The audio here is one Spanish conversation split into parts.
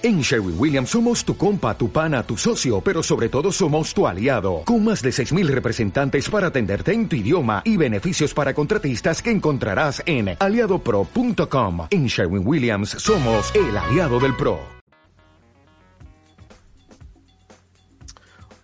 En Sherwin Williams somos tu compa, tu pana, tu socio, pero sobre todo somos tu aliado, con más de 6.000 representantes para atenderte en tu idioma y beneficios para contratistas que encontrarás en aliadopro.com. En Sherwin Williams somos el aliado del PRO.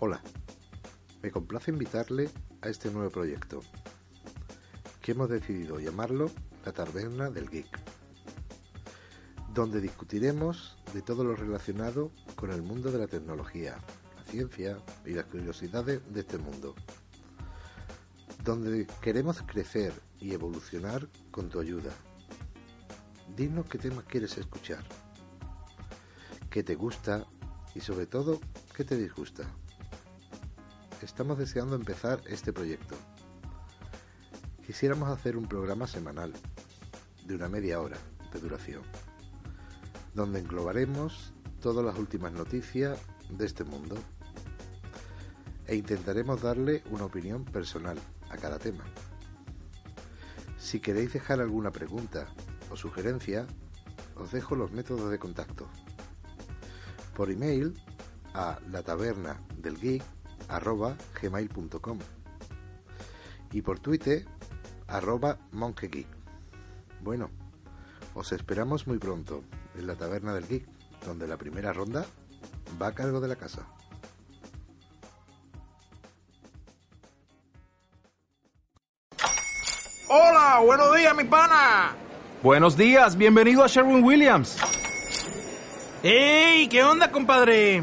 Hola, me complace invitarle a este nuevo proyecto, que hemos decidido llamarlo La Taberna del Geek donde discutiremos de todo lo relacionado con el mundo de la tecnología, la ciencia y las curiosidades de este mundo. Donde queremos crecer y evolucionar con tu ayuda. Dinos qué temas quieres escuchar, qué te gusta y sobre todo qué te disgusta. Estamos deseando empezar este proyecto. Quisiéramos hacer un programa semanal de una media hora de duración donde englobaremos todas las últimas noticias de este mundo e intentaremos darle una opinión personal a cada tema. Si queréis dejar alguna pregunta o sugerencia, os dejo los métodos de contacto. Por email a la taberna del geek gmail.com y por Twitter arroba monkeygeek. Bueno, os esperamos muy pronto en la Taberna del Geek, donde la primera ronda va a cargo de la casa. Hola, buenos días, mi pana. Buenos días, bienvenido a Sherwin Williams. ¡Ey! ¿Qué onda, compadre?